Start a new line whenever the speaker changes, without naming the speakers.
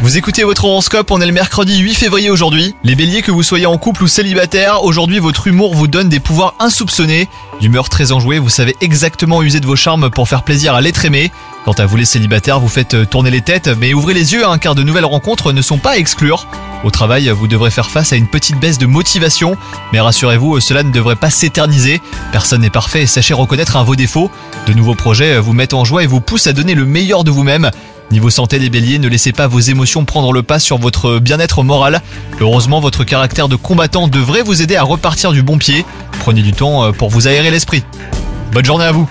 Vous écoutez votre horoscope, on est le mercredi 8 février aujourd'hui. Les béliers, que vous soyez en couple ou célibataire, aujourd'hui votre humour vous donne des pouvoirs insoupçonnés. D'humeur très enjouée, vous savez exactement user de vos charmes pour faire plaisir à l'être aimé. Quant à vous les célibataires, vous faites euh, tourner les têtes, mais ouvrez les yeux hein, car de nouvelles rencontres ne sont pas à exclure. Au travail, vous devrez faire face à une petite baisse de motivation, mais rassurez-vous, cela ne devrait pas s'éterniser. Personne n'est parfait et sachez reconnaître un vos défauts. De nouveaux projets vous mettent en joie et vous poussent à donner le meilleur de vous-même. Niveau santé les béliers, ne laissez pas vos émotions prendre le pas sur votre bien-être moral. Heureusement, votre caractère de combattant devrait vous aider à repartir du bon pied. Prenez du temps euh, pour vous aérer l'esprit. Bonne journée à vous